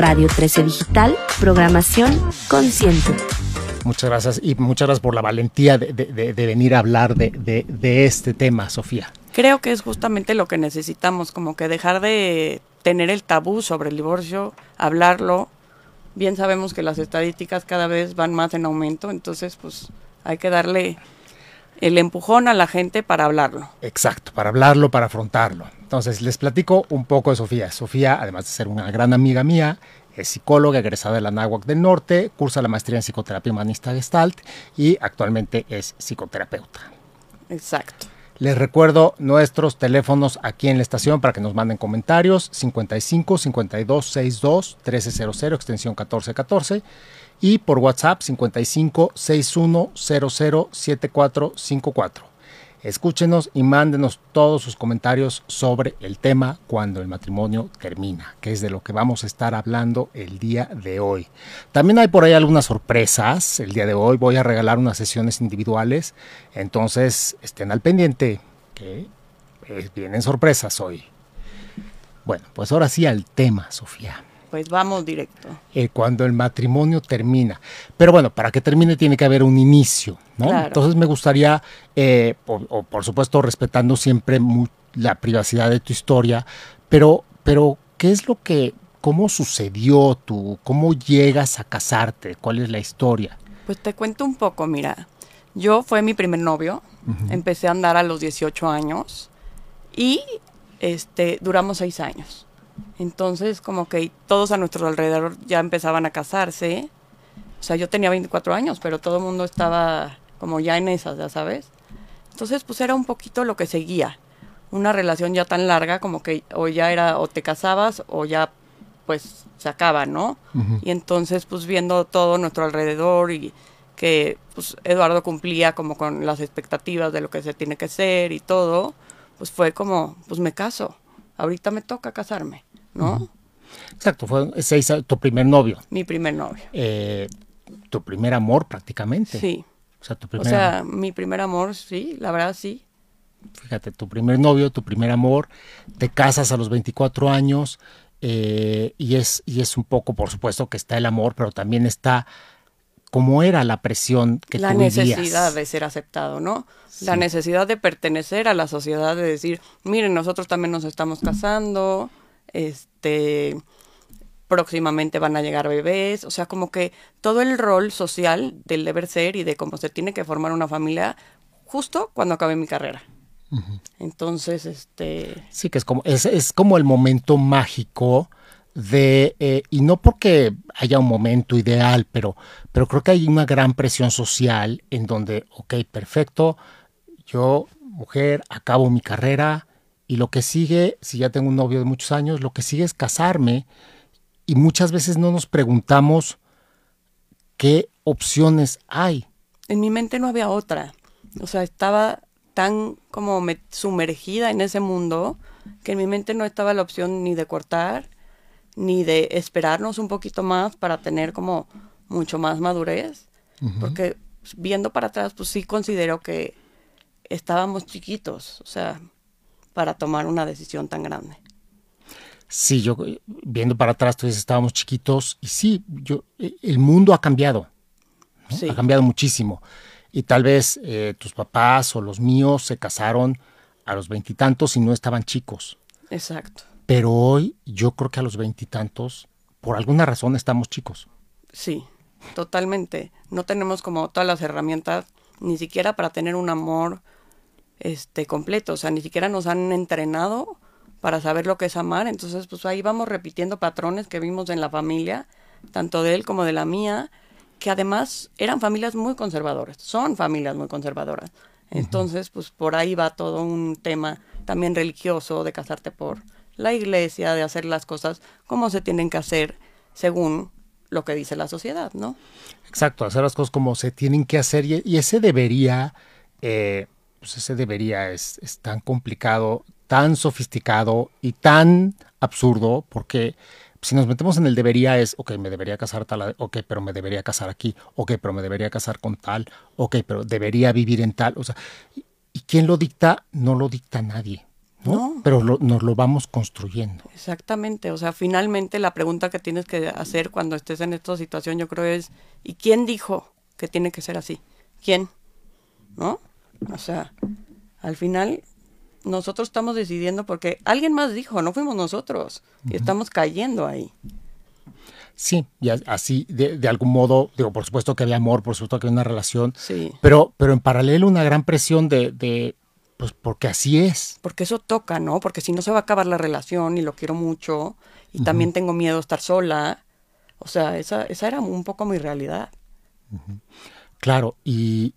Radio 13 Digital, programación consciente. Muchas gracias y muchas gracias por la valentía de, venir a hablar de, este tema, Sofía. Creo que es justamente lo que necesitamos, como que dejar de tener el tabú sobre el divorcio, hablarlo. Bien sabemos que las estadísticas cada vez van más en aumento, entonces pues hay que darle el empujón a la gente para hablarlo. Exacto, para hablarlo, para afrontarlo. Entonces, les platico un poco de Sofía. Sofía, además de ser una gran amiga mía, es psicóloga egresada de la Náhuac del Norte, cursa la maestría en psicoterapia humanista Gestalt y actualmente es psicoterapeuta. Exacto. Les recuerdo nuestros teléfonos aquí en la estación para que nos manden comentarios 55 52 62 1300 extensión 1414 y por WhatsApp 55 61 00 7454. Escúchenos y mándenos todos sus comentarios sobre el tema cuando el matrimonio termina, que es de lo que vamos a estar hablando el día de hoy. También hay por ahí algunas sorpresas. El día de hoy voy a regalar unas sesiones individuales, entonces estén al pendiente, que eh, vienen sorpresas hoy. Bueno, pues ahora sí al tema, Sofía pues vamos directo. Eh, cuando el matrimonio termina. Pero bueno, para que termine tiene que haber un inicio, ¿no? Entonces me gustaría, eh, o, por supuesto respetando siempre la privacidad de tu historia, pero, pero ¿qué es lo que, cómo sucedió tú, cómo llegas a casarte, cuál es la historia? Pues te cuento un poco, mira, yo fue mi primer novio, empecé a andar a los 18 años y este, duramos seis años. Entonces, como que todos a nuestro alrededor ya empezaban a casarse. O sea, yo tenía 24 años, pero todo el mundo estaba como ya en esas, ya sabes. Entonces, pues era un poquito lo que seguía. Una relación ya tan larga como que o ya era o te casabas o ya pues se acaba, ¿no? Y entonces, pues viendo todo nuestro alrededor y que pues Eduardo cumplía como con las expectativas de lo que se tiene que ser y todo, pues fue como, pues me caso, ahorita me toca casarme. ¿No? Exacto, fue tu primer novio. Mi primer novio. Eh, tu primer amor prácticamente. Sí. O sea, tu primer o sea, mi primer amor, sí, la verdad sí. Fíjate, tu primer novio, tu primer amor, te casas a los 24 años eh, y, es, y es un poco, por supuesto, que está el amor, pero también está cómo era la presión que la necesidad de ser aceptado, ¿no? La necesidad de pertenecer a la sociedad, de decir, miren, nosotros también nos estamos casando, este próximamente van a llegar bebés, o sea, como que todo el rol social del deber ser y de cómo se tiene que formar una familia justo cuando acabe mi carrera. Entonces, este... Sí, que es como, es, es como el momento mágico de, eh, y no porque haya un momento ideal, pero, pero creo que hay una gran presión social en donde, ok, perfecto, yo, mujer, acabo mi carrera, y lo que sigue, si ya tengo un novio de muchos años, lo que sigue es casarme y muchas veces no nos preguntamos qué opciones hay. En mi mente no había otra. O sea, estaba tan como sumergida en ese mundo que en mi mente no estaba la opción ni de cortar, ni de esperarnos un poquito más para tener como mucho más madurez. Porque viendo para atrás, pues sí considero que estábamos chiquitos. O sea, para tomar una decisión tan grande. Sí, yo viendo para atrás, tú estábamos chiquitos y sí, yo, el mundo ha cambiado, ha cambiado muchísimo. Y tal vez eh, tus papás o los míos se casaron a los veintitantos y, no estaban chicos. Exacto. Pero hoy yo creo que a los veintitantos, por alguna razón, estamos chicos. Sí, totalmente. No tenemos como todas las herramientas, ni siquiera para tener un amor este, completo, o sea, ni siquiera nos han entrenado para saber lo que es amar, entonces pues ahí vamos repitiendo patrones que vimos en la familia, tanto de él como de la mía, que además eran familias muy conservadoras, son familias muy conservadoras. Entonces, pues por ahí va todo un tema también religioso de casarte por la iglesia, de hacer las cosas como se tienen que hacer según lo que dice la sociedad, ¿no? Exacto, hacer las cosas como se tienen que hacer y, ese debería eh, pues ese debería es, tan complicado, tan sofisticado y tan absurdo, porque si nos metemos en el debería es, ok, me debería casar tal, ok, pero me debería casar aquí, ok, pero me debería casar con tal, ok, pero debería vivir en tal, o sea, ¿y, quién lo dicta? No lo dicta nadie. ¿no? No. Pero lo- nos lo vamos construyendo. Exactamente, o sea, finalmente la pregunta que tienes que hacer cuando estés en esta situación, yo creo es, ¿y quién dijo que tiene que ser así? ¿Quién? ¿No? O sea, al final nosotros estamos decidiendo porque alguien más dijo, no fuimos nosotros, y estamos cayendo ahí. Sí, y así, de, de algún modo, digo, por supuesto que había amor, por supuesto que había una relación, Sí, pero, pero en paralelo una gran presión de, de, pues porque así es. porque eso toca, ¿no? Porque si no se va a acabar la relación y lo quiero mucho, y también tengo miedo a estar sola. O sea, esa, esa era un poco mi realidad. Claro, y,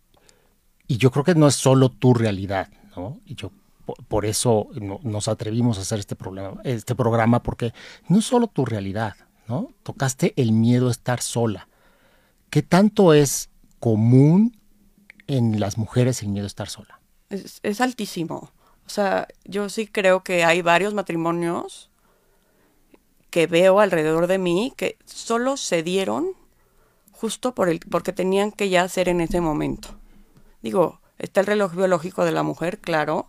y yo creo que no es solo tu realidad, ¿no? Y yo po- por, eso no- nos atrevimos a hacer este, problema, este programa, porque no es solo tu realidad, ¿no? Tocaste el miedo a estar sola. ¿Qué tanto es común en las mujeres el miedo a estar sola? Es, es altísimo. O sea, yo sí creo que hay varios matrimonios que veo alrededor de mí que solo se dieron justo por el, porque tenían que ya ser en ese momento. Digo, está el reloj biológico de la mujer, claro,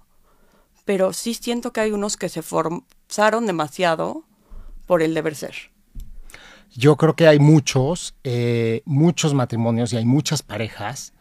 pero sí siento que hay unos que se forzaron demasiado por el deber ser. Yo creo que hay muchos, eh, muchos matrimonios y hay muchas parejas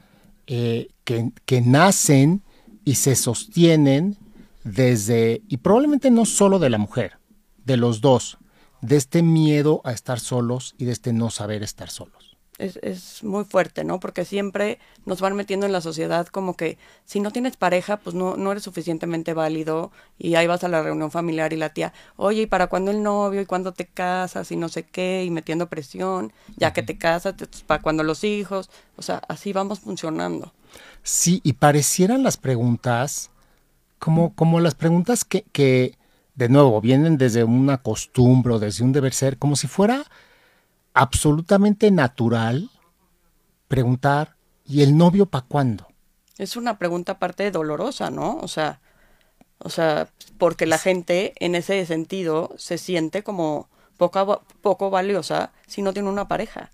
eh, que, que nacen y se sostienen desde, y probablemente no solo de la mujer, de los dos, de este miedo a estar solos y de este no saber estar solos. Es, es muy fuerte, ¿no? Porque siempre nos van metiendo en la sociedad como que si no tienes pareja, pues no, no eres suficientemente válido y ahí vas a la reunión familiar y la tía, oye, ¿y para cuándo el novio? ¿Y cuándo te casas? Y no sé qué, y metiendo presión, ya que te casas, te- para cuándo los hijos, o sea, así vamos funcionando. Sí, y parecieran las preguntas como, como las preguntas que, que, de nuevo, vienen desde una costumbre o desde un deber ser, como si fuera absolutamente natural preguntar, ¿y el novio para cuándo? Es una pregunta aparte dolorosa, ¿no? O sea, o sea, porque la gente en ese sentido se siente como poca, va- poco valiosa si no tiene una pareja,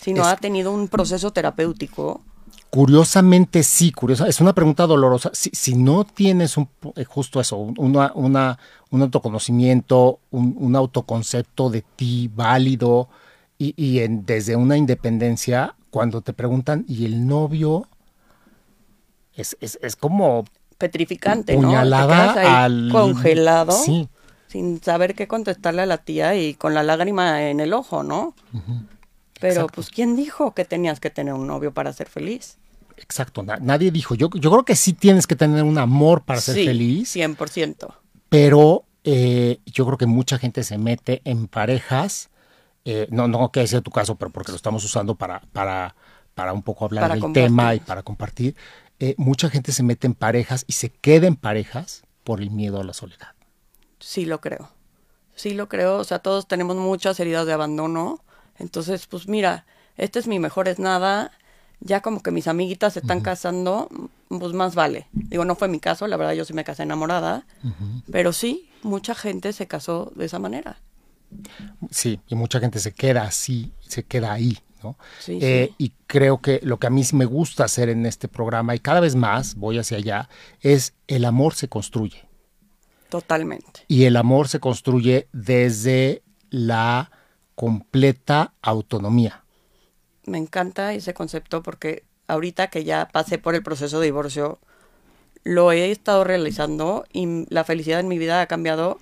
si no Es- ha tenido un proceso terapéutico. Curiosamente sí, curiosa. Es una pregunta dolorosa. Si, si no tienes un, eh, justo eso, un- una, una- un autoconocimiento, un, un autoconcepto de ti válido y, y en- desde una independencia, cuando te preguntan, ¿y el novio? Es, es, es como petrificante, ¿no? Te puñalada ahí al... congelado, Sí, sin saber qué contestarle a la tía y con la lágrima en el ojo, ¿no? Pero, Exacto. pues, ¿quién dijo que tenías que tener un novio para ser feliz? exacto. na- nadie dijo. Yo, yo creo que sí tienes que tener un amor para ser sí, feliz. 100%. pero eh, yo creo que mucha gente se mete en parejas, eh, no, no que sea tu caso, pero porque lo estamos usando para, para, para un poco hablar Para del tema y para compartir, eh, mucha gente se mete en parejas y se queda en parejas por el miedo a la soledad. Sí lo creo. Sí lo creo. O sea, todos tenemos muchas heridas de abandono. Entonces, pues mira, este es mi mejor es nada. Ya como que mis amiguitas se están casando, pues más vale. Digo, no fue mi caso, la verdad yo sí me casé enamorada. Pero sí, mucha gente se casó de esa manera. Sí, y mucha gente se queda así, se queda ahí, ¿no? Sí, Eh, sí. Y creo que lo que a mí me gusta hacer en este programa, y cada vez más voy hacia allá, es el amor se construye. Totalmente. Y el amor se construye desde la completa autonomía. Me encanta ese concepto porque ahorita que ya pasé por el proceso de divorcio, lo he estado realizando y la felicidad en mi vida ha cambiado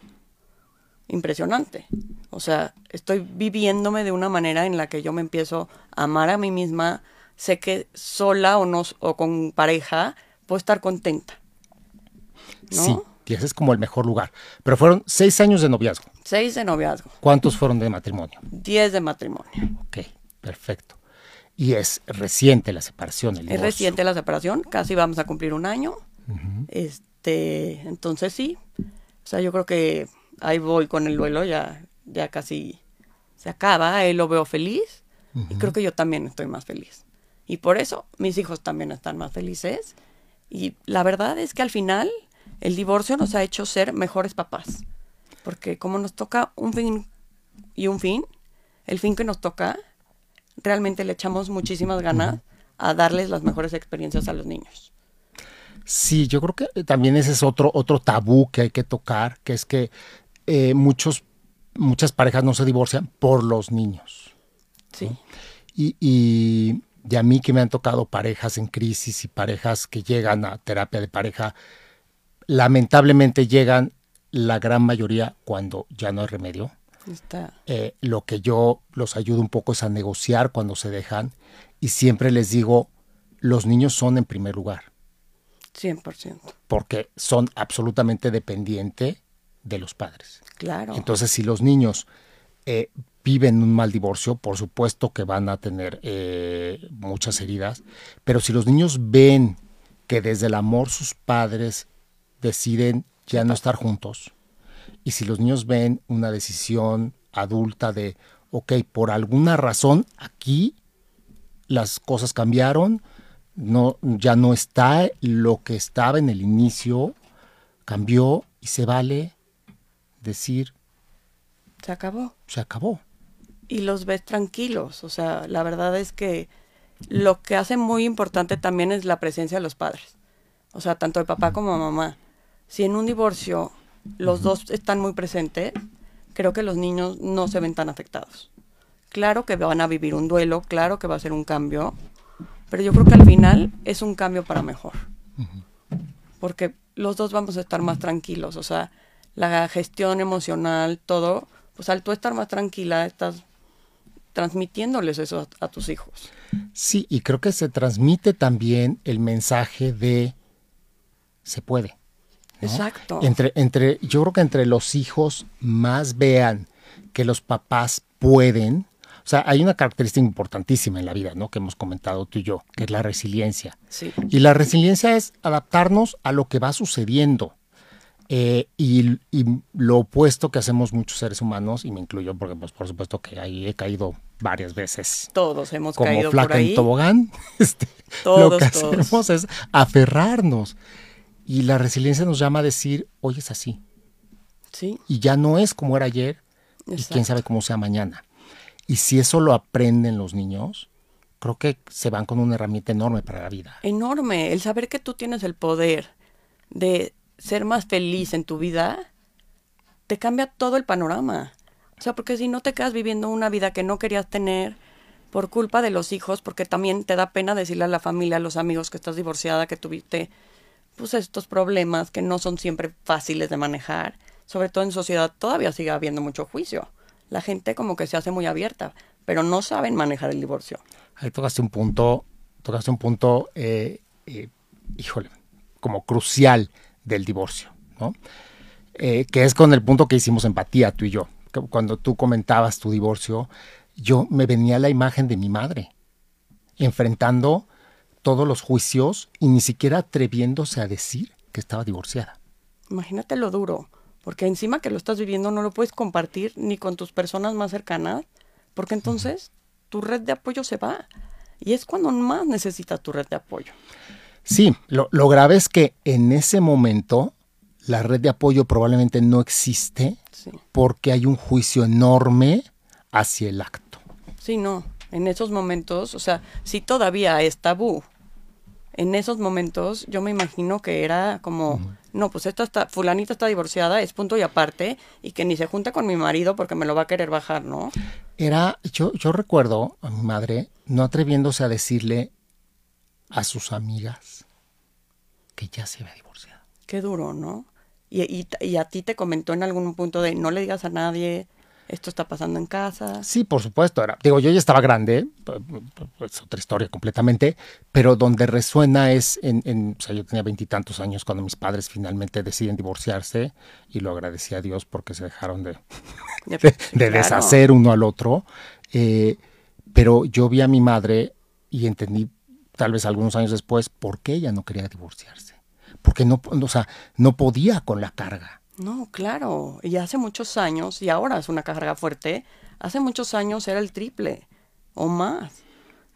impresionante. O sea, estoy viviéndome de una manera en la que yo me empiezo a amar a mí misma. Sé que sola o no o con pareja puedo estar contenta. ¿no? Sí, y ese es como el mejor lugar. Pero fueron seis años de noviazgo. Seis de noviazgo, ¿Cuántos fueron de matrimonio? diez de matrimonio. Ok, perfecto. Y es reciente la separación, el Es reciente la separación, casi vamos a cumplir un año. Este, entonces sí. O sea, yo creo que ahí voy con el duelo, ya, ya casi se acaba, él lo veo feliz y creo que yo también estoy más feliz. Y por eso mis hijos también están más felices. Y la verdad es que al final el divorcio nos ha hecho ser mejores papás. Porque como nos toca un fin y un fin, el fin que nos toca, realmente le echamos muchísimas ganas a darles las mejores experiencias a los niños. Sí, yo creo que también ese es otro, otro tabú que hay que tocar, que es que eh, muchos, muchas parejas no se divorcian por los niños. Sí. Y, y, y a mí que me han tocado parejas en crisis y parejas que llegan a terapia de pareja, lamentablemente llegan la gran mayoría cuando ya no hay remedio. Está. Eh, lo que yo los ayudo un poco es a negociar cuando se dejan y siempre les digo, los niños son en primer lugar. 100%. Porque son absolutamente dependientes de los padres. Claro. Entonces, si los niños eh, viven un mal divorcio, por supuesto que van a tener eh, muchas heridas, pero si los niños ven que desde el amor sus padres deciden ya no estar juntos, y si los niños ven una decisión adulta de, ok, por alguna razón aquí las cosas cambiaron, no, ya no está lo que estaba en el inicio, cambió y se vale decir, se acabó. Se acabó. Y los ves tranquilos, o sea, la verdad es que lo que hace muy importante también es la presencia de los padres, o sea, tanto de papá como de mamá. Si en un divorcio los dos están muy presentes, creo que los niños no se ven tan afectados. Claro que van a vivir un duelo, claro que va a ser un cambio, pero yo creo que al final es un cambio para mejor. Porque los dos vamos a estar más tranquilos, o sea, la gestión emocional, todo, pues al tú estar más tranquila, estás transmitiéndoles eso a, a tus hijos. Sí, y creo que se transmite también el mensaje de se puede. ¿no? Exacto. Entre, entre, yo creo que entre los hijos más vean que los papás pueden. O sea, hay una característica importantísima en la vida, ¿no? Que hemos comentado tú y yo, que es la resiliencia. Sí. Y la resiliencia es adaptarnos a lo que va sucediendo. Eh, y, y, lo opuesto que hacemos muchos seres humanos, y me incluyo porque pues, por supuesto que ahí he caído varias veces. Todos hemos como caído flaca por ahí. en tobogán. Este, Todos, lo que todos. hacemos es aferrarnos. Y la resiliencia nos llama a decir, hoy es así. Sí. Y ya no es como era ayer, y quién sabe cómo sea mañana. Y si eso lo aprenden los niños, creo que se van con una herramienta enorme para la vida. Enorme. El saber que tú tienes el poder de ser más feliz en tu vida, te cambia todo el panorama. O sea, porque si no te quedas viviendo una vida que no querías tener por culpa de los hijos, porque también te da pena decirle a la familia, a los amigos que estás divorciada, que tuviste pues estos problemas que no son siempre fáciles de manejar. Sobre todo en sociedad todavía sigue habiendo mucho juicio. La gente como que se hace muy abierta, pero no saben manejar el divorcio. Ahí tocaste un punto, tocaste un punto, eh, eh, híjole, como crucial del divorcio, ¿no? Eh, que es con el punto que hicimos empatía tú y yo. Cuando tú comentabas tu divorcio, yo me venía la imagen de mi madre enfrentando todos los juicios y ni siquiera atreviéndose a decir que estaba divorciada. Imagínate lo duro, porque encima que lo estás viviendo no lo puedes compartir ni con tus personas más cercanas, porque entonces tu red de apoyo se va. Y es cuando más necesitas tu red de apoyo. Sí, lo, lo grave es que en ese momento la red de apoyo probablemente no existe Sí. porque hay un juicio enorme hacia el acto. Sí, no. En esos momentos, o sea, si todavía es tabú, en esos momentos yo me imagino que era como, no, pues esta está, fulanita está divorciada, es punto y aparte, y que ni se junta con mi marido porque me lo va a querer bajar, ¿no? Era, yo, yo recuerdo a mi madre no atreviéndose a decirle a sus amigas que ya se había divorciado. Qué duro, ¿no? Y, y, y a ti te comentó en algún punto de no le digas a nadie, esto está pasando en casa. Sí, por supuesto. Era, digo, yo ya estaba grande, es otra historia completamente, pero donde resuena es en, en o sea, yo tenía veintitantos años cuando mis padres finalmente deciden divorciarse y lo agradecí a Dios porque se dejaron de, De, claro. deshacer uno al otro. Eh, pero yo vi a mi madre y entendí, tal vez algunos años después, por qué ella no quería divorciarse. Porque no, o sea, no podía con la carga. No, claro. Y hace muchos años, y ahora es una carga fuerte, hace muchos años era el triple o más.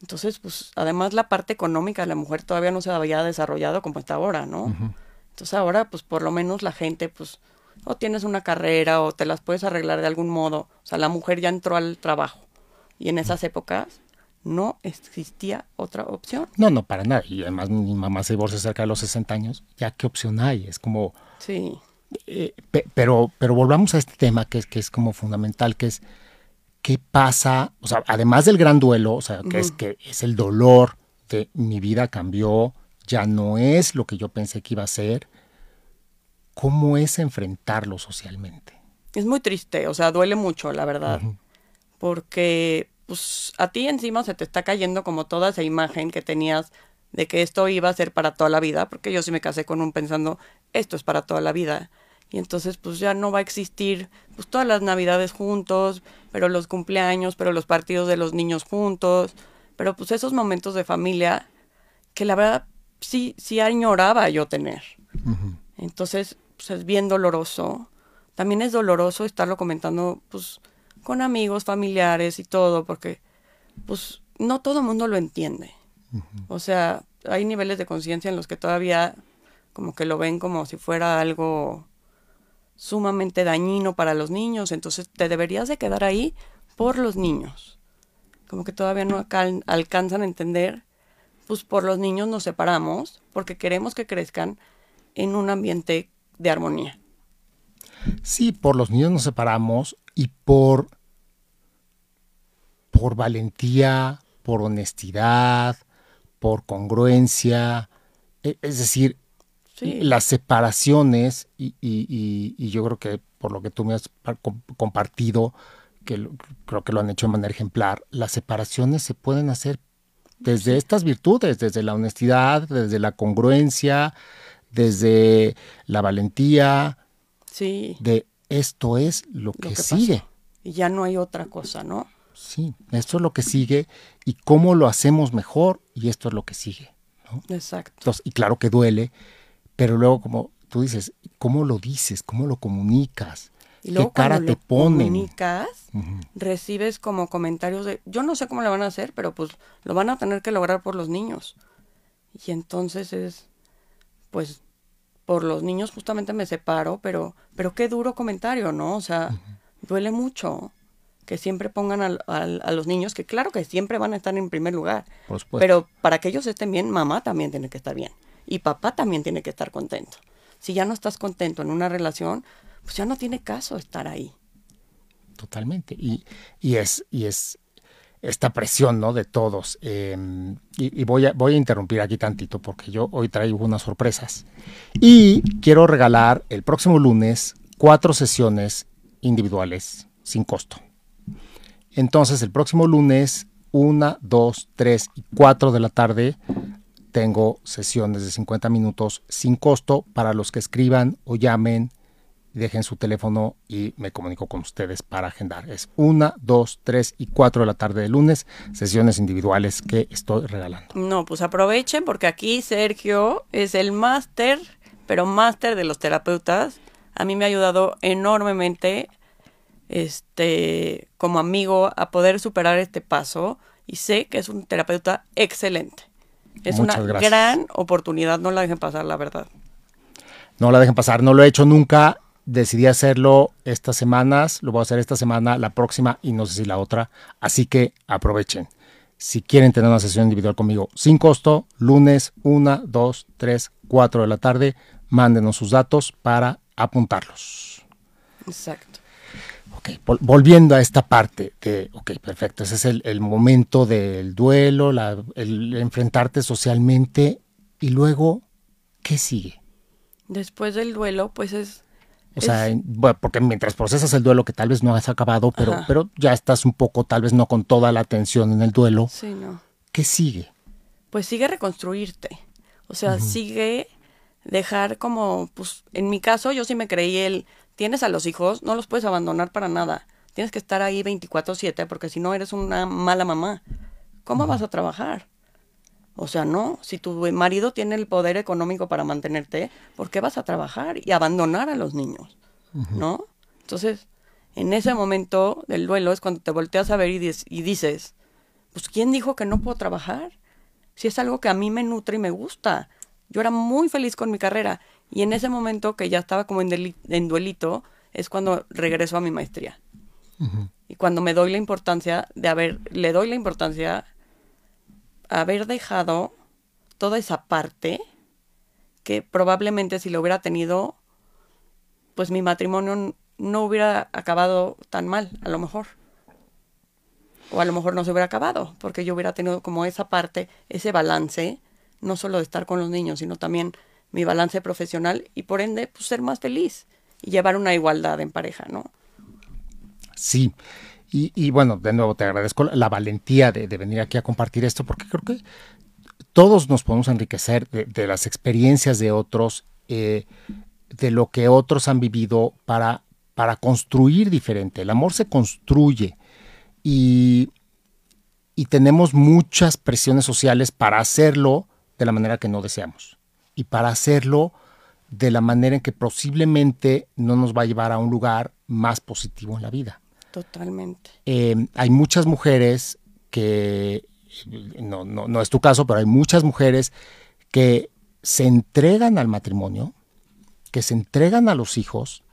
Entonces, pues, además la parte económica de la mujer todavía no se había desarrollado como está ahora, ¿no? Entonces ahora, pues, por lo menos la gente, pues, o tienes una carrera o te las puedes arreglar de algún modo. O sea, la mujer ya entró al trabajo. Y en esas épocas no existía otra opción. No, no, para nada. Y además mi mamá se divorcia cerca de los 60 años. ¿Ya qué opción hay? Es como... Sí. Eh, pero, pero volvamos a este tema que es, que es como fundamental, que es qué pasa, o sea, además del gran duelo, o sea, que es que es el dolor de mi vida cambió, ya no es lo que yo pensé que iba a ser. ¿Cómo es enfrentarlo socialmente? Es muy triste, o sea, duele mucho, la verdad. Porque pues a ti encima se te está cayendo como toda esa imagen que tenías de que esto iba a ser para toda la vida, porque yo sí me casé con un pensando, esto es para toda la vida. Y entonces pues ya no va a existir pues todas las navidades juntos, pero los cumpleaños, pero los partidos de los niños juntos, pero pues esos momentos de familia que la verdad sí, sí añoraba yo tener. Entonces pues es bien doloroso. También es doloroso estarlo comentando pues con amigos, familiares y todo, porque pues no todo el mundo lo entiende. O sea, hay niveles de conciencia en los que todavía como que lo ven como si fuera algo sumamente dañino para los niños, entonces te deberías de quedar ahí por los niños. Como que todavía no alcanzan a entender, pues por los niños nos separamos porque queremos que crezcan en un ambiente de armonía. Sí, por los niños nos separamos y por por valentía, por honestidad, por congruencia, e, es decir, las separaciones, y, yo creo que por lo que tú me has compartido, que creo que lo han hecho de manera ejemplar, las separaciones se pueden hacer desde estas virtudes, desde la honestidad, desde la congruencia, desde la valentía, sí. de esto es lo que, sigue. Y ya no hay otra cosa, ¿no? Sí, esto es lo que sigue y cómo lo hacemos mejor y esto es lo que sigue. Exacto. y claro que duele, pero luego, como tú dices, ¿cómo lo dices? ¿Cómo lo comunicas? ¿Qué cara te ponen? comunicas, recibes como comentarios de, yo no sé cómo lo van a hacer, pero pues lo van a tener que lograr por los niños. Y entonces es, pues, por los niños justamente me separo, pero, pero qué duro comentario, ¿no? O sea, duele mucho que siempre pongan a, los niños, que claro que siempre van a estar en primer lugar, pero para que ellos estén bien, mamá también tiene que estar bien y papá también tiene que estar contento. Si ya no estás contento en una relación, pues ya no tiene caso estar ahí. Totalmente. Y, y es, y es esta presión ¿no? de todos. Em, y, voy, a, voy a interrumpir aquí tantito porque yo hoy traigo unas sorpresas. Y quiero regalar el próximo lunes cuatro sesiones individuales sin costo. Entonces, el próximo lunes, una, dos, tres y cuatro de la tarde, tengo sesiones de 50 minutos sin costo para los que escriban o llamen, dejen su teléfono y me comunico con ustedes para agendar. Es una, dos, tres y cuatro de la tarde de lunes, sesiones individuales que estoy regalando. No, pues aprovechen porque aquí Sergio es el máster, pero máster de los terapeutas. A mí me ha ayudado enormemente este como amigo a poder superar este paso y sé que es un terapeuta excelente. Es una gran oportunidad, no la dejen pasar, la verdad. No la dejen pasar, no lo he hecho nunca. Decidí hacerlo estas semanas, lo voy a hacer esta semana, la próxima y no sé si la otra. Así que aprovechen. Si quieren tener una sesión individual conmigo sin costo, lunes 1, 2, 3, 4 de la tarde, mándenos sus datos para apuntarlos. Exacto. Ok, volviendo a esta parte de, ok, perfecto, ese es el, momento del duelo, el enfrentarte socialmente y luego, ¿qué sigue? Después del duelo, pues es... O sea, bueno, porque mientras procesas el duelo que tal vez no has acabado, pero, pero ya estás un poco, tal vez no con toda la atención en el duelo. Sí, no. ¿Qué sigue? Pues sigue reconstruirte. O sea, sigue dejar como, pues, en mi caso yo sí me creí el tienes a los hijos, no los puedes abandonar para nada. Tienes que estar ahí 24/7 porque si no eres una mala mamá. ¿Cómo vas a trabajar? O sea, no, si tu marido tiene el poder económico para mantenerte, ¿por qué vas a trabajar y abandonar a los niños? ¿No? Entonces, en ese momento del duelo es cuando te volteas a ver y, y dices, pues ¿quién dijo que no puedo trabajar? Si es algo que a mí me nutre y me gusta. Yo era muy feliz con mi carrera y en ese momento que ya estaba como en, en duelito, es cuando regreso a mi maestría. Y cuando me doy la importancia de haber, le doy la importancia haber dejado toda esa parte que probablemente si lo hubiera tenido, pues mi matrimonio no hubiera acabado tan mal, a lo mejor. O a lo mejor no se hubiera acabado, porque yo hubiera tenido como esa parte, ese balance, no solo de estar con los niños, sino también mi balance profesional y por ende, pues ser más feliz y llevar una igualdad en pareja, ¿no? Sí. Y, bueno, de nuevo te agradezco la valentía de, venir aquí a compartir esto, porque creo que todos nos podemos enriquecer de, las experiencias de otros, eh, de lo que otros han vivido para, para construir diferente. El amor se construye y, y tenemos muchas presiones sociales para hacerlo de la manera que no deseamos y para hacerlo de la manera en que posiblemente no nos va a llevar a un lugar más positivo en la vida. Totalmente. Eh, hay muchas mujeres que, no, no, no es tu caso, pero hay muchas mujeres que se entregan al matrimonio, que se entregan a los hijos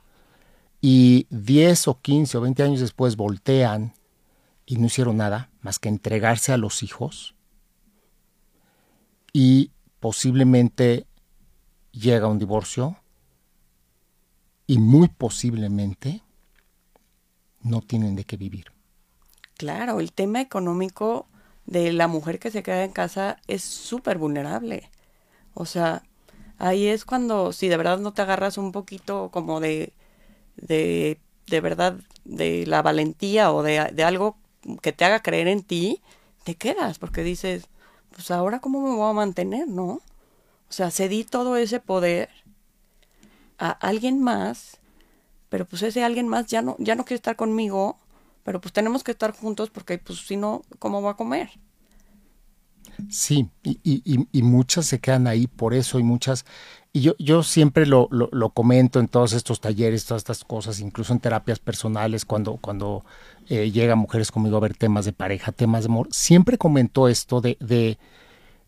y 10 o 15 o 20 años después voltean y no hicieron nada más que entregarse a los hijos y posiblemente llega un divorcio y muy posiblemente no tienen de qué vivir. Claro, el tema económico de la mujer que se queda en casa es súper vulnerable. O sea, ahí es cuando, si de verdad no te agarras un poquito como de, de, de verdad, de la valentía o de, de algo que te haga creer en ti, te quedas, porque dices, pues ahora cómo me voy a mantener, ¿no? O sea, cedí todo ese poder a alguien más pero pues ese alguien más ya no, ya no quiere estar conmigo, pero pues tenemos que estar juntos porque pues si no, ¿cómo va a comer? Sí, y, muchas se quedan ahí por eso y muchas, y yo, yo siempre lo, lo, comento en todos estos talleres, todas estas cosas, incluso en terapias personales, cuando, cuando eh, llegan mujeres conmigo a ver temas de pareja, temas de amor, siempre comento esto de, de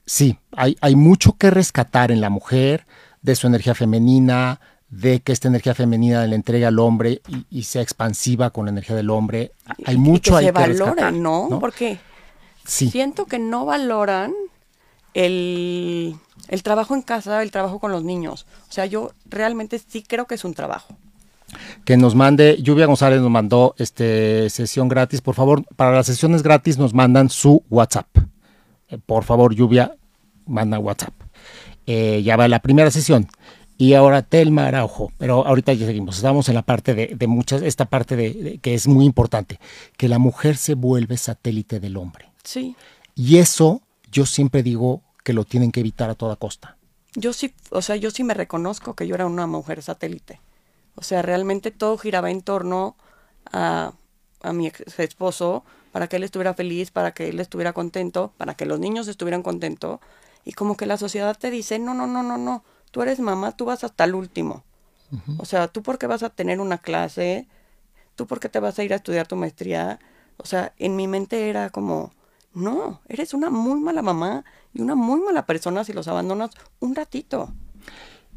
sí, hay, hay mucho que rescatar en la mujer, de su energía femenina, de que esta energía femenina le entregue al hombre y, sea expansiva con la energía del hombre. Hay mucho que se valoran, ¿no? Porque siento que no valoran el, el trabajo en casa, el trabajo con los niños. O sea, yo realmente sí creo que es un trabajo que nos mande, Lluvia González nos mandó este sesión gratis. Por favor, para las sesiones gratis nos mandan su WhatsApp. Eh, por favor, Lluvia, manda WhatsApp. Eh, ya va la primera sesión y ahora Telma Araujo, pero ahorita ya seguimos, estamos en la parte de, muchas, esta parte de, que es muy importante, que la mujer se vuelve satélite del hombre. Sí. Y eso yo siempre digo que lo tienen que evitar a toda costa. Yo sí, o sea, yo sí me reconozco que yo era una mujer satélite. O sea, realmente todo giraba en torno a, a mi ex esposo para que él estuviera feliz, para que él estuviera contento, para que los niños estuvieran contentos. Y como que la sociedad te dice, no, no, no, no, no tú eres mamá, tú vas hasta el último. O sea, tú porque vas a tener una clase, tú porque te vas a ir a estudiar tu maestría. O sea, en mi mente era como, no, eres una muy mala mamá y una muy mala persona si los abandonas un ratito.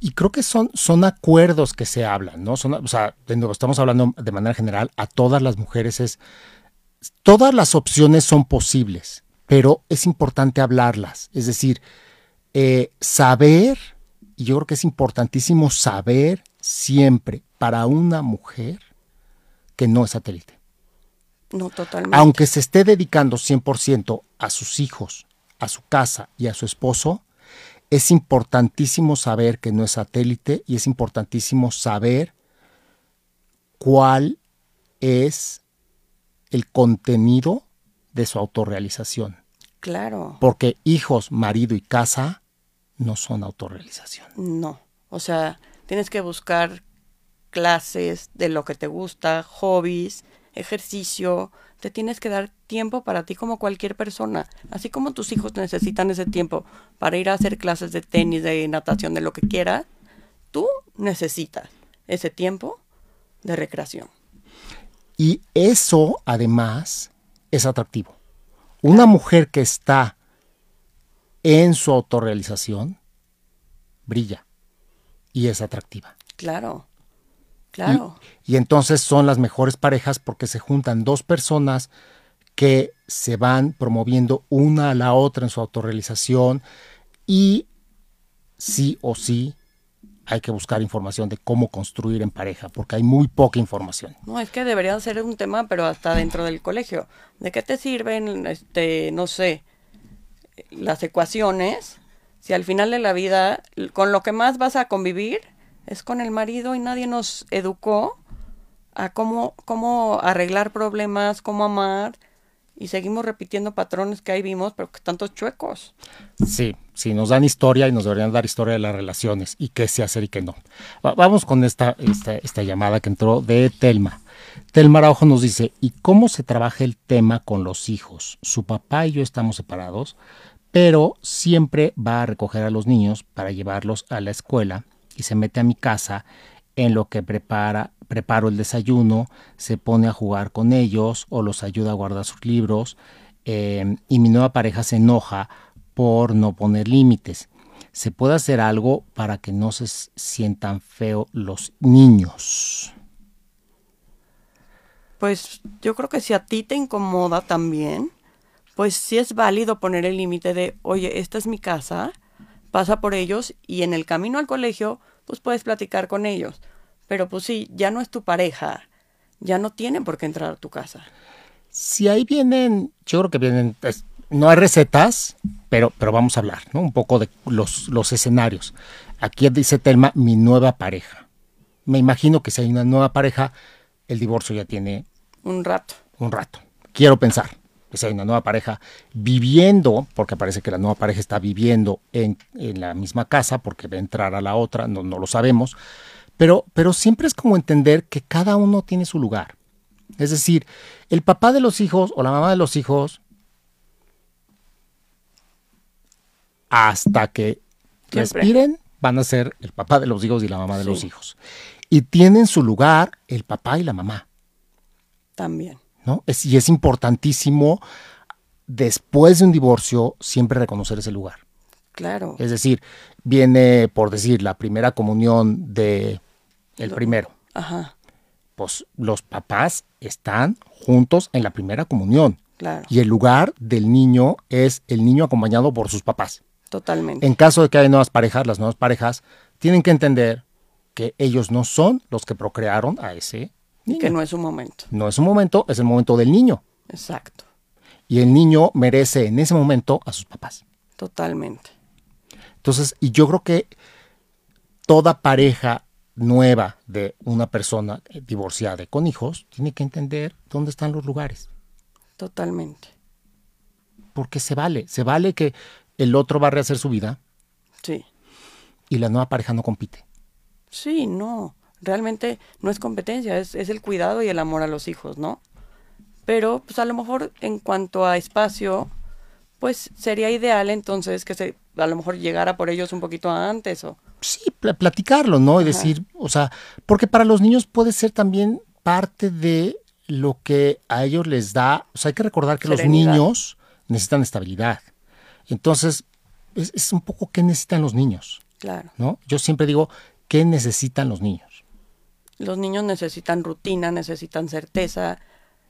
Y creo que son, son acuerdos que se hablan, ¿no? Son, o sea, de nuevo, estamos hablando de manera general, a todas las mujeres es, todas las opciones son posibles, pero es importante hablarlas. Es decir, eh, saber y yo creo que es importantísimo saber siempre para una mujer que no es satélite. No, totalmente. Aunque se esté dedicando 100% a sus hijos, a su casa y a su esposo, es importantísimo saber que no es satélite y es importantísimo saber cuál es el contenido de su autorrealización. Claro. Porque hijos, marido y casa no son autorrealización. No, o sea, tienes que buscar clases de lo que te gusta, hobbies, ejercicio, te tienes que dar tiempo para ti como cualquier persona, así como tus hijos necesitan ese tiempo para ir a hacer clases de tenis, de natación, de lo que quieras, tú necesitas ese tiempo de recreación. Y eso, además, es atractivo. Una mujer que está en su autorrealización, brilla y es atractiva. Claro, claro. Y, entonces son las mejores parejas porque se juntan dos personas que se van promoviendo una a la otra en su autorrealización y sí o sí hay que buscar información de cómo construir en pareja, porque hay muy poca información. No, es que debería ser un tema, pero hasta dentro del colegio. ¿De qué te sirven, este, no sé, las ecuaciones? Si al final de la vida, con lo que más vas a convivir es con el marido y nadie nos educó a cómo, cómo arreglar problemas, cómo amar, y seguimos repitiendo patrones que ahí vimos, pero que tantos chuecos. Sí, sí, nos dan historia y nos deberían dar historia de las relaciones y qué se hacer y qué no. vamos con esta, esta, llamada que entró de Telma. Telma Araujo nos dice, ¿y cómo se trabaja el tema con los hijos? Su papá y yo estamos separados, pero siempre va a recoger a los niños para llevarlos a la escuela y se mete a mi casa en lo que prepara preparo el desayuno, se pone a jugar con ellos o los ayuda a guardar sus libros em, y mi nueva pareja se enoja por no poner límites. ¿Se puede hacer algo para que no se sientan feo los niños? Pues yo creo que si a ti te incomoda también, pues sí es válido poner el límite de, oye, esta es mi casa, pasa por ellos y en el camino al colegio, pues puedes platicar con ellos pero pues sí, ya no es tu pareja, ya no tienen por qué entrar a tu casa. Si ahí vienen, yo creo que vienen, pues, no hay recetas, pero, pero vamos a hablar, ¿no? Un poco de los, los escenarios. Aquí dice Telma, mi nueva pareja. Me imagino que si hay una nueva pareja, el divorcio ya tiene... Un rato. Un rato. Quiero pensar que si hay una nueva pareja viviendo, porque parece que la nueva pareja está viviendo en, en la misma casa, porque va a entrar a la otra, no, no lo sabemos, pero, pero siempre es como entender que cada uno tiene su lugar. Es decir, el papá de los hijos o la mamá de los hijos, hasta que respiren, van a ser el papá de los hijos y la mamá de los hijos. Y tienen su lugar el papá y la mamá. También. ¿No? Es, y es importantísimo, después de un divorcio, siempre reconocer ese lugar. Claro. Es decir, viene, por decir, la primera comunión de el primero. Ajá. Pues los papás están juntos en la primera comunión. Claro. Y el lugar del niño es el niño acompañado por sus papás. Totalmente. En caso de que haya nuevas parejas, las nuevas parejas tienen que entender que ellos no son los que procrearon a ese Que no es un momento. No es un momento, es el momento del niño. Exacto. Y el niño merece en ese momento a sus papás. Totalmente. Entonces, y yo creo que toda pareja nueva de una persona divorciada y con hijos, tiene que entender dónde están los lugares. Totalmente. Porque se vale, se vale que el otro va a rehacer su vida. Sí. Y la nueva pareja no compite. Sí, no. Realmente no es competencia, es, es el cuidado y el amor a los hijos, ¿no? Pero, pues a lo mejor en cuanto a espacio, pues sería ideal entonces que se, a lo mejor llegara por ellos un poquito antes o sí, platicarlo, ¿no? Y decir, o sea, porque para los niños puede ser también parte de lo que a ellos les da, o sea, hay que recordar que los niños necesitan estabilidad. Entonces, es, un poco qué necesitan los niños. Claro. ¿No? Yo siempre digo, ¿qué necesitan los niños? Los niños necesitan rutina, necesitan certeza,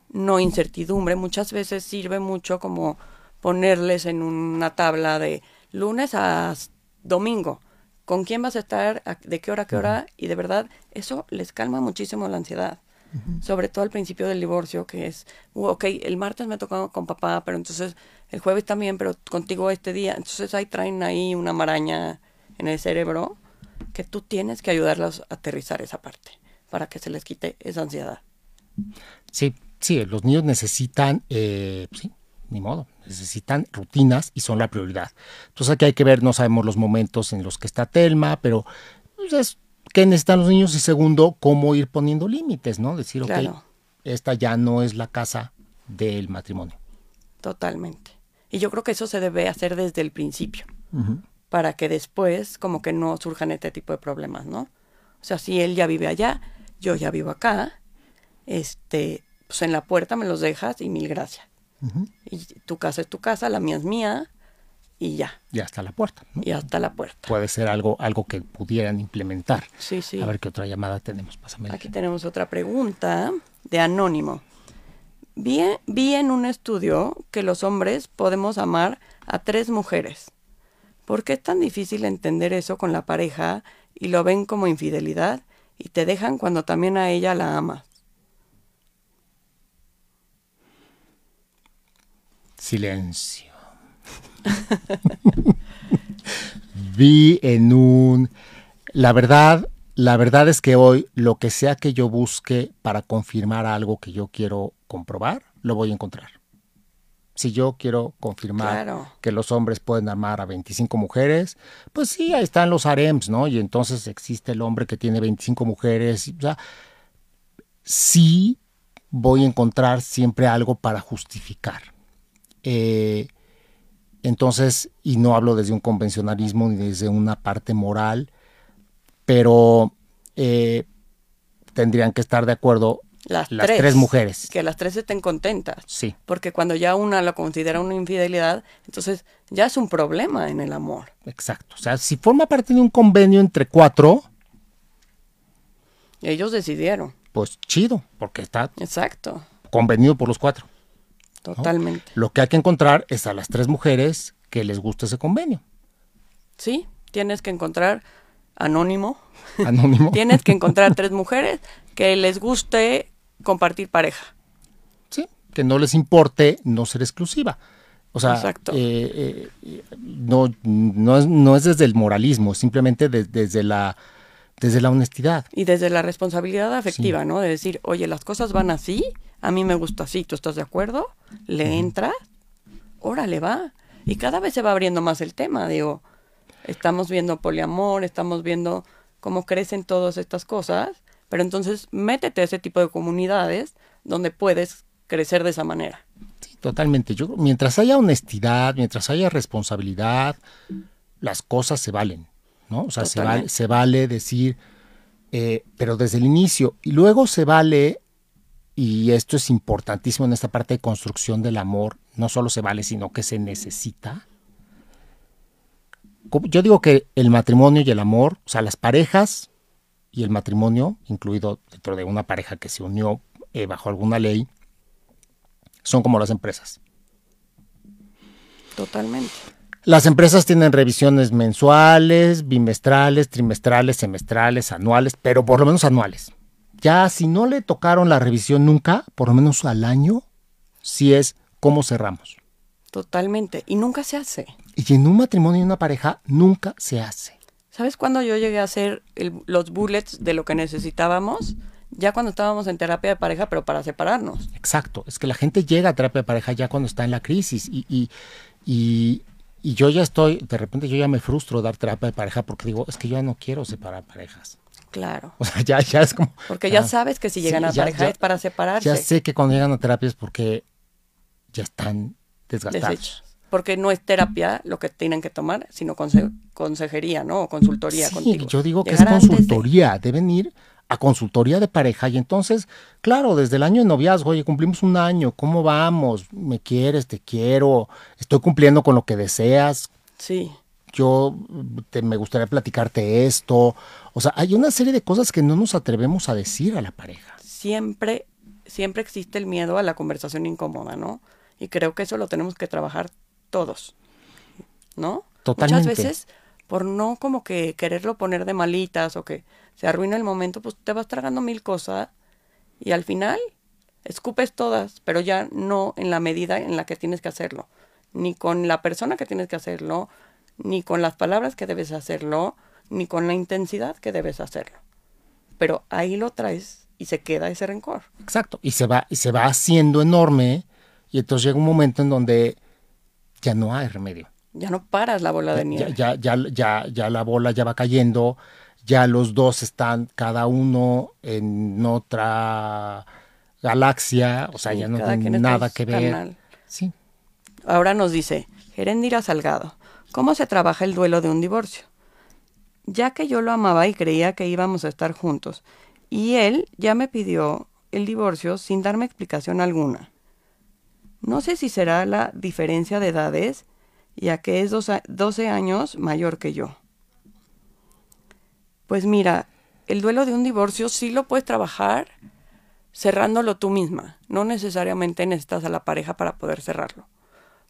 no incertidumbre. Muchas veces sirve mucho como ponerles en una tabla de lunes a domingo con quién vas a estar, de qué hora a qué hora, y de verdad eso les calma muchísimo la ansiedad. Sobre todo al principio del divorcio, que es, uh, ok, el martes me tocó con papá, pero entonces el jueves también, pero contigo este día. Entonces ahí traen ahí una maraña en el cerebro que tú tienes que ayudarlos a aterrizar esa parte para que se les quite esa ansiedad. Sí, sí, los niños necesitan, eh, sí, ni modo, necesitan rutinas y son la prioridad. Entonces aquí hay que ver, no sabemos los momentos en los que está Telma, pero pues, es qué necesitan los niños y segundo, cómo ir poniendo límites, ¿no? Decir, ok, esta ya no es la casa del matrimonio. Totalmente. Y yo creo que eso se debe hacer desde el principio, para que después como que no surjan este tipo de problemas, ¿no? O sea, si él ya vive allá, yo ya vivo acá, este, pues en la puerta me los dejas y mil gracias. Y tu casa es tu casa, la mía es mía y ya. Y hasta la puerta. Y hasta la puerta. Puede ser algo, algo que pudieran implementar. Sí, sí. A ver qué otra llamada tenemos. Aquí tenemos otra pregunta de Anónimo. Vi, vi en un estudio que los hombres podemos amar a tres mujeres. ¿Por qué es tan difícil entender eso con la pareja y lo ven como infidelidad y te dejan cuando también a ella la amas? Silencio. Vi en un... La verdad, la verdad es que hoy lo que sea que yo busque para confirmar algo que yo quiero comprobar, lo voy a encontrar. Si yo quiero confirmar Claro. que los hombres pueden amar a 25 mujeres, pues sí, ahí están los harems, ¿no? Y entonces existe el hombre que tiene 25 mujeres. O sea, sí voy a encontrar siempre algo para justificar. Eh, entonces, y no hablo desde un convencionalismo ni desde una parte moral, pero eh, tendrían que estar de acuerdo Las, las tres. tres mujeres. Que las tres estén contentas. Sí, Porque cuando ya una lo considera una infidelidad, entonces ya es un problema en el amor. exacto. O sea, si forma parte de un convenio entre cuatro, Ellos decidieron. pues chido, porque está Exacto. convenido por los cuatro. Totalmente. Lo que hay que encontrar es a las tres mujeres que les guste ese convenio. Sí, tienes que encontrar anónimo. Anónimo. tienes que encontrar tres mujeres que les guste compartir pareja. Sí, que no les importe no ser exclusiva. O sea, eh, eh, no, no, es, no es desde el moralismo, es simplemente de- desde, la, desde la honestidad. Y desde la responsabilidad afectiva, ¿no? De decir, oye, las cosas van así, a mí me gusta así, ¿tú estás de acuerdo? ¿Le entras? Órale, va. Y cada vez se va abriendo más el tema, digo, estamos viendo poliamor, estamos viendo cómo crecen todas estas cosas, pero entonces métete a ese tipo de comunidades donde puedes crecer de esa manera. Sí, totalmente. Yo, mientras haya honestidad, mientras haya responsabilidad, las cosas se valen, ¿no? O sea, se vale, se vale decir, eh, pero desde el inicio. Y luego se vale, y esto es importantísimo en esta parte de construcción del amor, no solo se vale, sino que se necesita. Yo digo que el matrimonio y el amor, o sea, las parejas y el matrimonio, incluido dentro de una pareja que se unió eh, bajo alguna ley, son como las empresas. Totalmente. Las empresas tienen revisiones mensuales, bimestrales, trimestrales, semestrales, anuales, pero por lo menos anuales. Ya si no le tocaron la revisión nunca, por lo menos al año, si es cómo cerramos. Totalmente. Y nunca se hace. Y en un matrimonio y una pareja nunca se hace. ¿Sabes cuándo yo llegué a hacer el- los bullets de lo que necesitábamos? Ya cuando estábamos en terapia de pareja, pero para separarnos. Exacto, es que la gente llega a terapia de pareja ya cuando está en la crisis y, y, y, y yo ya estoy, de repente yo ya me frustro dar terapia de pareja porque digo, es que yo ya no quiero separar parejas. Claro. O sea, ya, ya es como... Porque ya ah, sabes que si sí, llegan a ya- pareja ya- es para separarse. Ya sé que cuando llegan a terapia es porque ya están desgastados. Porque no es terapia lo que tienen que tomar, sino conse- consejería, ¿no? O consultoría Sí, contigo. yo digo que es de- consultoría, deben ir a consultoría de pareja y entonces, claro, desde el año de noviazgo, oye, cumplimos un año, ¿cómo vamos? ¿Me quieres? ¿Te quiero? ¿Estoy cumpliendo con lo que deseas? Sí, Yo te, me gustaría platicarte esto. O sea, hay una serie de cosas que no nos atrevemos a decir a la pareja. siempre, siempre existe el miedo a la conversación incómoda, ¿no? Y creo que eso lo tenemos que trabajar todos, ¿no? Totalmente. Muchas veces, por no como que quererlo poner de malitas o que se arruina el momento, pues te vas tragando mil cosas y al final escupes todas, pero ya no en la medida en la que tienes que hacerlo, ni con la persona que tienes que hacerlo, ni con las palabras que debes hacerlo, ni con la intensidad que debes hacerlo. Pero ahí lo traes y se queda ese rencor. Exacto. Y se va, y se va haciendo enorme. Y entonces llega un momento en donde ya no hay remedio. Ya no paras la bola de nieve. ya, ya, ya, ya la bola ya va cayendo. Ya los dos están cada uno en otra galaxia. O sea, Sí, ya no tienen nada que ver. canal. Sí. Ahora nos dice, Gerendira Salgado, ¿cómo se trabaja el duelo de un divorcio? Ya que yo lo amaba y creía que íbamos a estar juntos, y él ya me pidió el divorcio sin darme explicación alguna. No sé si será la diferencia de edades, ya que es dos a- 12 años mayor que yo. Pues mira, el duelo de un divorcio sí lo puedes trabajar cerrándolo tú misma. No necesariamente necesitas a la pareja para poder cerrarlo.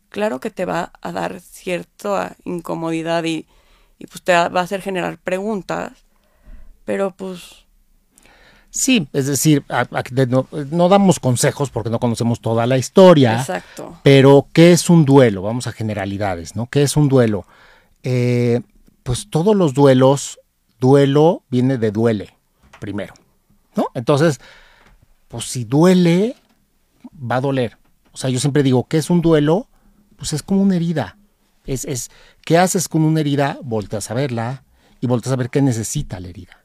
Claro que te va a dar cierta incomodidad y, y pues te va a hacer generar preguntas, pero pues Sí, es decir, no, damos consejos porque no conocemos toda la historia. Exacto. Pero, ¿qué es un duelo? Vamos a generalidades, ¿no? ¿Qué es un duelo? Eh, pues todos los duelos, duelo viene de duele, primero, ¿no? Entonces, pues si duele, va a doler. O sea, yo siempre digo, ¿qué es un duelo? Pues es como una herida. Es, es, ¿Qué haces con una herida? Volteas a verla y volteas a ver qué necesita la herida.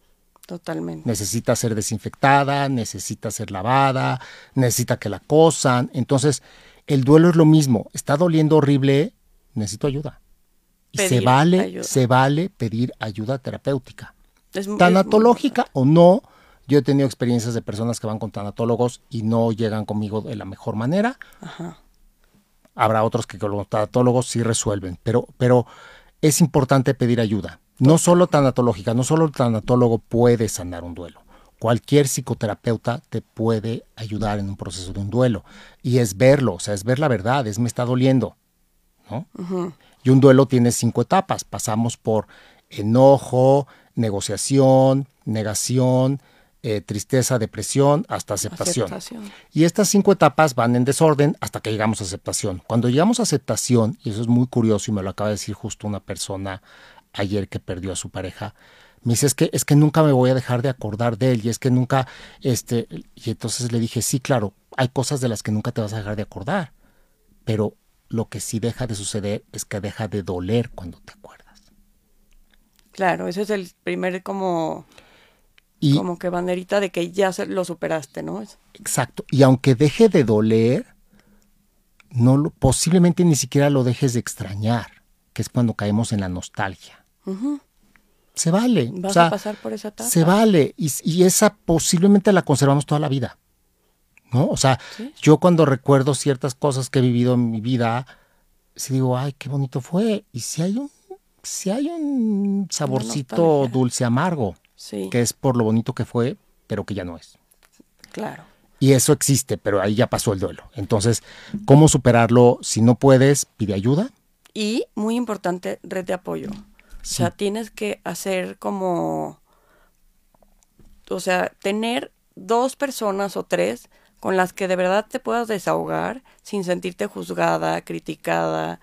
Totalmente. Necesita ser desinfectada, necesita ser lavada, necesita que la cosan. Entonces, el duelo es lo mismo. Está doliendo horrible, necesito ayuda. Y se vale, se vale pedir ayuda terapéutica. tanatológica o no. Yo he tenido experiencias de personas que van con tanatólogos y no llegan conmigo de la mejor manera. Habrá otros que con los tanatólogos sí resuelven, pero, pero es importante pedir ayuda. No solo tanatológica, no solo el tanatólogo puede sanar un duelo. Cualquier psicoterapeuta te puede ayudar en un proceso de un duelo. Y es verlo, o sea, es ver la verdad, es me está doliendo. ¿no? Y un duelo tiene cinco etapas. Pasamos por enojo, negociación, negación, eh, tristeza, depresión, hasta aceptación. aceptación. Y estas cinco etapas van en desorden hasta que llegamos a aceptación. Cuando llegamos a aceptación, y eso es muy curioso y me lo acaba de decir justo una persona ayer que perdió a su pareja, me dice, es que, es que nunca me voy a dejar de acordar de él y es que nunca, este, y entonces le dije, sí, claro, hay cosas de las que nunca te vas a dejar de acordar, pero lo que sí deja de suceder es que deja de doler cuando te acuerdas. Claro, ese es el primer como, y, como que banderita de que ya lo superaste, ¿no? Exacto, y aunque deje de doler, no posiblemente ni siquiera lo dejes de extrañar, que es cuando caemos en la nostalgia. Se vale. Vas a pasar por esa etapa. Se vale. Y, esa posiblemente la conservamos toda la vida. ¿No? O sea, yo cuando recuerdo ciertas cosas que he vivido en mi vida, si digo, ay, qué bonito fue. Y si hay un, si hay un saborcito dulce amargo, que es por lo bonito que fue, pero que ya no es. Claro. Y eso existe, pero ahí ya pasó el duelo. Entonces, ¿cómo superarlo? Si no puedes, pide ayuda. Y, muy importante, red de apoyo. O sea, tienes que hacer como, o sea, tener dos personas o tres con las que de verdad te puedas desahogar sin sentirte juzgada, criticada,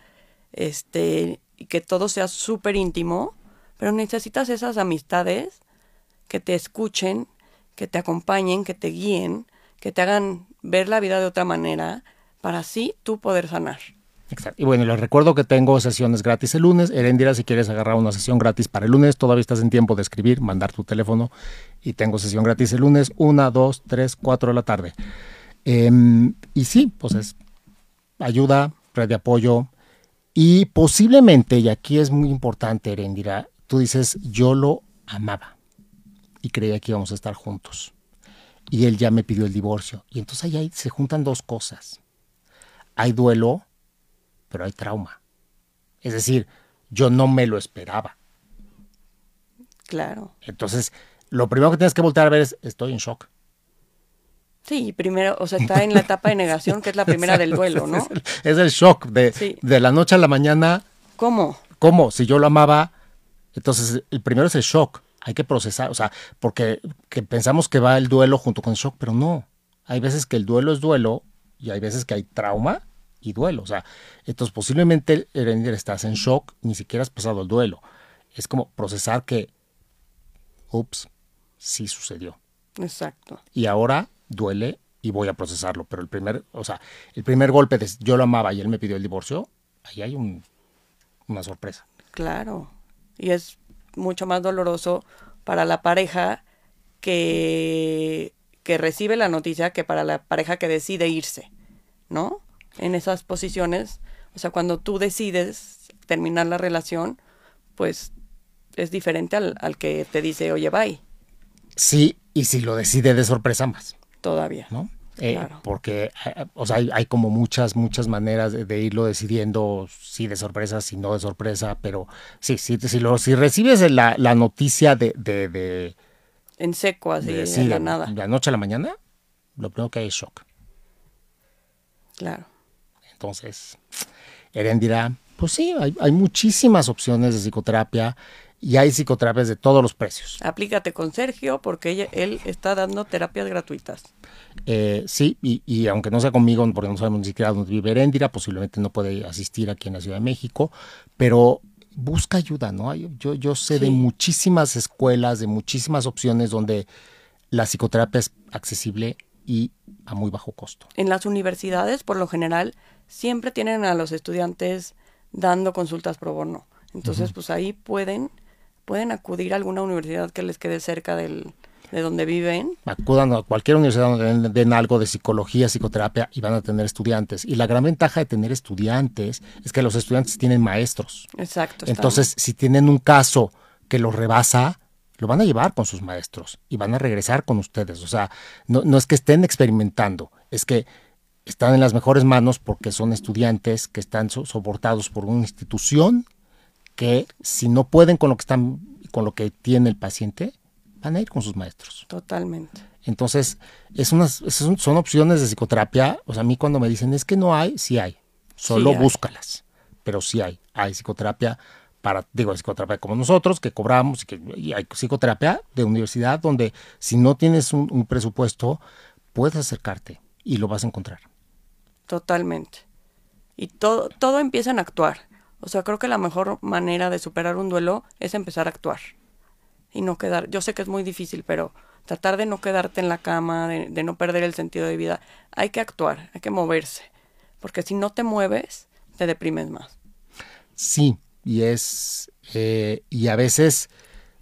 este, y que todo sea súper íntimo, pero necesitas esas amistades que te escuchen, que te acompañen, que te guíen, que te hagan ver la vida de otra manera, para así tú poder sanar. Exacto. Y bueno, les recuerdo que tengo sesiones gratis el lunes. Erendira, si quieres agarrar una sesión gratis para el lunes, todavía estás en tiempo de escribir, mandar tu teléfono. Y tengo sesión gratis el lunes, una, dos, tres, cuatro de la tarde. Em, y sí, pues es ayuda, red de apoyo. Y posiblemente, y aquí es muy importante, Erendira, tú dices, yo lo amaba y creía que íbamos a estar juntos. Y él ya me pidió el divorcio. Y entonces ahí se juntan dos cosas. Hay duelo pero hay trauma. Es decir, yo no me lo esperaba. Claro. Entonces, lo primero que tienes que voltear a ver es, estoy en shock. Sí, primero, o sea, está en la etapa de negación, que es la primera del duelo, ¿no? Es el, shock de, de la noche a la mañana. ¿Cómo? ¿Cómo? Si yo lo amaba, entonces el primero es el shock. Hay que procesar, o sea, porque que pensamos que va el duelo junto con el shock, pero no. Hay veces que el duelo es duelo y hay veces que hay trauma y duelo. O sea, entonces posiblemente Erendir estás en shock, ni siquiera has pasado el duelo. Es como procesar que, ups, sí sucedió. Exacto. Y ahora duele y voy a procesarlo. Pero el primer, o sea, el primer golpe de yo lo amaba y él me pidió el divorcio, ahí hay un, una sorpresa. Claro. Y es mucho más doloroso para la pareja que, que recibe la noticia que para la pareja que decide irse, ¿no? En esas posiciones. O sea, cuando tú decides terminar la relación, pues es diferente al, que te dice, oye, bye. Sí, y si lo decide de sorpresa más. Todavía. ¿No? Eh, porque, eh, o sea, hay, como muchas, muchas maneras de, irlo decidiendo, sí de sorpresa, si no de sorpresa, pero sí, sí, si, lo, si recibes la, noticia de, de, En seco, así, de, la nada. De la noche a la mañana, lo primero que hay es shock. Claro. Entonces, Eren dirá, pues sí, hay, hay muchísimas opciones de psicoterapia y hay psicoterapias de todos los precios. Aplícate con Sergio porque ella- él está dando terapias gratuitas. Eh, sí, y, y aunque no sea conmigo, porque no sabemos ni siquiera dónde vive Eréndira, posiblemente no puede asistir aquí en la Ciudad de México, pero busca ayuda, ¿no? Yo, yo sé de muchísimas escuelas, de muchísimas opciones donde la psicoterapia es accesible y a muy bajo costo. En las universidades, por lo general, siempre tienen a los estudiantes dando consultas pro bono. Entonces, pues ahí pueden, pueden acudir a alguna universidad que les quede cerca del, de donde viven. Acudan a cualquier universidad donde den, algo de psicología, psicoterapia y van a tener estudiantes. Y la gran ventaja de tener estudiantes es que los estudiantes tienen maestros. Exacto. Entonces, si tienen un caso que los rebasa, lo van a llevar con sus maestros y van a regresar con ustedes. O sea, no, no es que estén experimentando, es que están en las mejores manos porque son estudiantes que están so- soportados por una institución que si no pueden con lo que están, con lo que tiene el paciente, van a ir con sus maestros. Totalmente. Entonces, es unas, es un- son opciones de psicoterapia. O sea, a mí cuando me dicen es que no hay, sí hay. Solo Sí hay. búscalas. Pero sí hay. Hay psicoterapia para, digo, psicoterapia como nosotros, que cobramos, y, que, y hay psicoterapia de universidad donde si no tienes un, un presupuesto, puedes acercarte y lo vas a encontrar. Totalmente. Y todo, todo empieza en actuar. O sea, creo que la mejor manera de superar un duelo es empezar a actuar. Y no quedar, yo sé que es muy difícil, pero tratar de no quedarte en la cama, de, de no perder el sentido de vida. Hay que actuar, hay que moverse. Porque si no te mueves, te deprimes más. Sí, y es, eh, y a veces,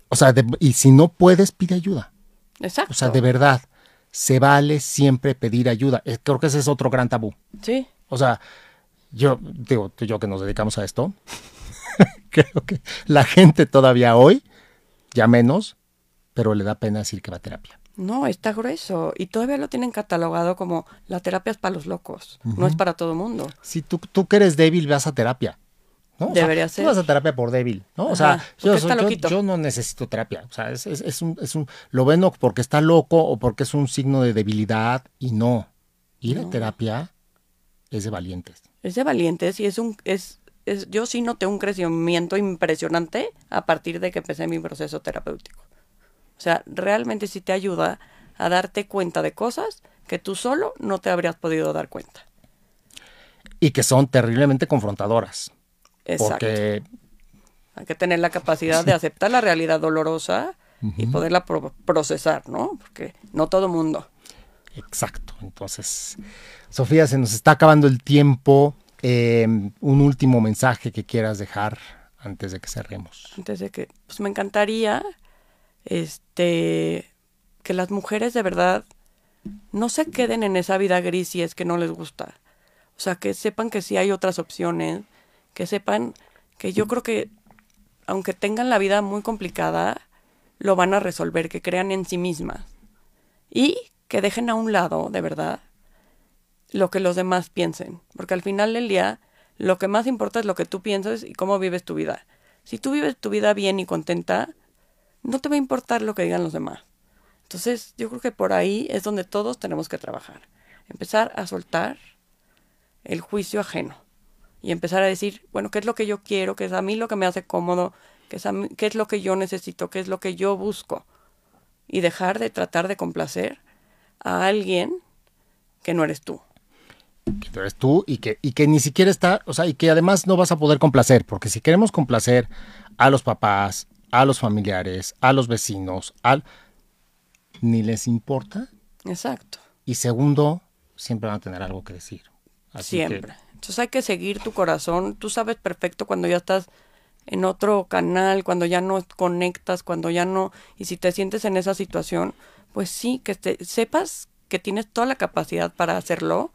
o sea, de- y si no puedes, pide ayuda. Exacto. O sea, de verdad, se vale siempre pedir ayuda. Eh, Creo que ese es otro gran tabú. Sí, O sea, yo digo, tú y yo que nos dedicamos a esto, creo que la gente todavía hoy, ya menos, pero le da pena decir que va a terapia. no, está grueso. Y todavía lo tienen catalogado como la terapia es para los locos, no es para todo mundo. Si tú, tú que eres débil, vas a terapia. ¿No? O sea, Debería tú ser. vas a terapia por débil, ¿no? O sea, yo, no necesito terapia. O sea, es, es- es un, es un, lo ven porque está loco o porque es un signo de debilidad y no. Ir a terapia es de valientes. Es de valientes y es un es, es yo sí noté un crecimiento impresionante a partir de que empecé mi proceso terapéutico. O sea, realmente sí te ayuda a darte cuenta de cosas que tú solo no te habrías podido dar cuenta. Y que son terriblemente confrontadoras. Exacto. Porque Hay que tener la capacidad de aceptar la realidad dolorosa y poderla pro- procesar, ¿no? Porque no todo mundo. Exacto. Entonces, Sofía, se nos está acabando el tiempo. Eh, un último mensaje que quieras dejar antes de que cerremos. Antes de que, pues me encantaría, este, que las mujeres de verdad no se queden en esa vida gris si es que no les gusta. O sea, que sepan que sí hay otras opciones, que sepan que yo creo que aunque tengan la vida muy complicada, lo van a resolver, que crean en sí mismas. Y que dejen a un lado, de verdad, lo que los demás piensen. Porque al final del día, lo que más importa es lo que tú piensas y cómo vives tu vida. Si tú vives tu vida bien y contenta, no te va a importar lo que digan los demás. Entonces, yo creo que por ahí es donde todos tenemos que trabajar. Empezar a soltar el juicio ajeno y empezar a decir, bueno, ¿qué es lo que yo quiero? ¿Qué es a mí lo que me hace cómodo? ¿Qué es, a mí- qué es lo que yo necesito? ¿Qué es lo que yo busco? Y dejar de tratar de complacer a alguien que no eres tú. que tú eres tú y que, y que ni siquiera está, o sea, y que además no vas a poder complacer, porque si queremos complacer a los papás, a los familiares, a los vecinos, al ni les importa, Exacto. y segundo, siempre van a tener algo que decir. Así que- Siempre. Hay que seguir tu corazón. Tú sabes perfecto cuando ya estás en otro canal, cuando ya no conectas, cuando ya no... Y si te sientes en esa situación, pues sí, que te, sepas que tienes toda la capacidad para hacerlo.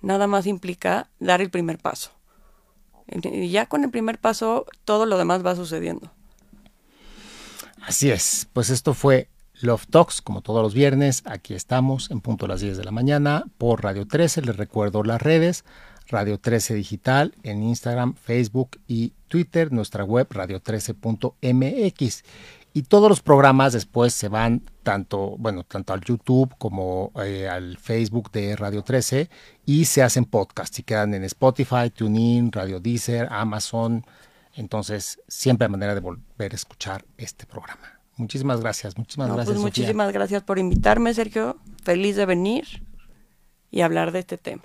Nada más implica dar el primer paso. Y ya con el primer paso, todo lo demás va sucediendo. Así es, pues esto fue Love Talks, como todos los viernes, aquí estamos en punto a las 10 de la mañana por Radio 13, les recuerdo las redes, Radio 13 Digital en Instagram, Facebook y Twitter, nuestra web radio13.mx. Y todos los programas después se van tanto, bueno, tanto al YouTube como eh, al Facebook de Radio 13 y se hacen podcasts y quedan en Spotify, TuneIn, Radio Deezer, Amazon. Entonces, siempre hay manera de volver a escuchar este programa. Muchísimas gracias, muchísimas No, gracias. pues Sofía. muchísimas gracias por invitarme, Sergio. Feliz de venir y hablar de este tema.